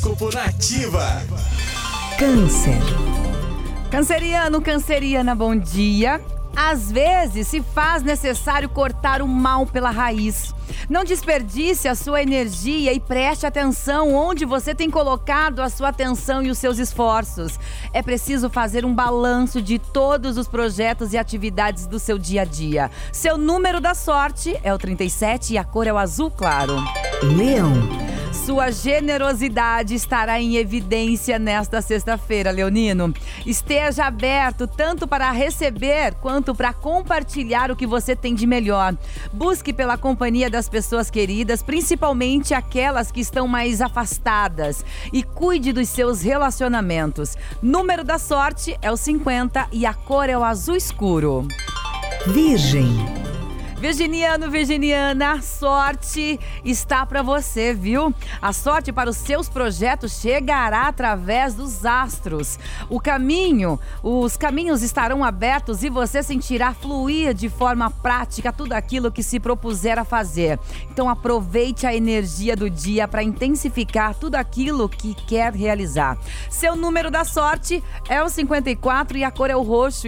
Horóscopo Nativa. Câncer. Canceriano, canceriana, bom dia. Às vezes se faz necessário cortar o mal pela raiz. Não desperdice a sua energia e preste atenção onde você tem colocado a sua atenção e os seus esforços. É preciso fazer um balanço de todos os projetos e atividades do seu dia a dia. Seu número da sorte é o 37 e a cor é o azul claro. Leão. Sua generosidade estará em evidência nesta sexta-feira, Leonino. Esteja aberto tanto para receber quanto para compartilhar o que você tem de melhor. Busque pela companhia das pessoas queridas, principalmente aquelas que estão mais afastadas, e cuide dos seus relacionamentos. Número da sorte é o 50 e a cor é o azul escuro. Virgem. Virginiano, Virginiana, a sorte está para você, viu? A sorte para os seus projetos chegará através dos astros. O caminho, os caminhos estarão abertos e você sentirá fluir de forma prática tudo aquilo que se propuser a fazer. Então aproveite a energia do dia para intensificar tudo aquilo que quer realizar. Seu número da sorte é o 54 e a cor é o roxo.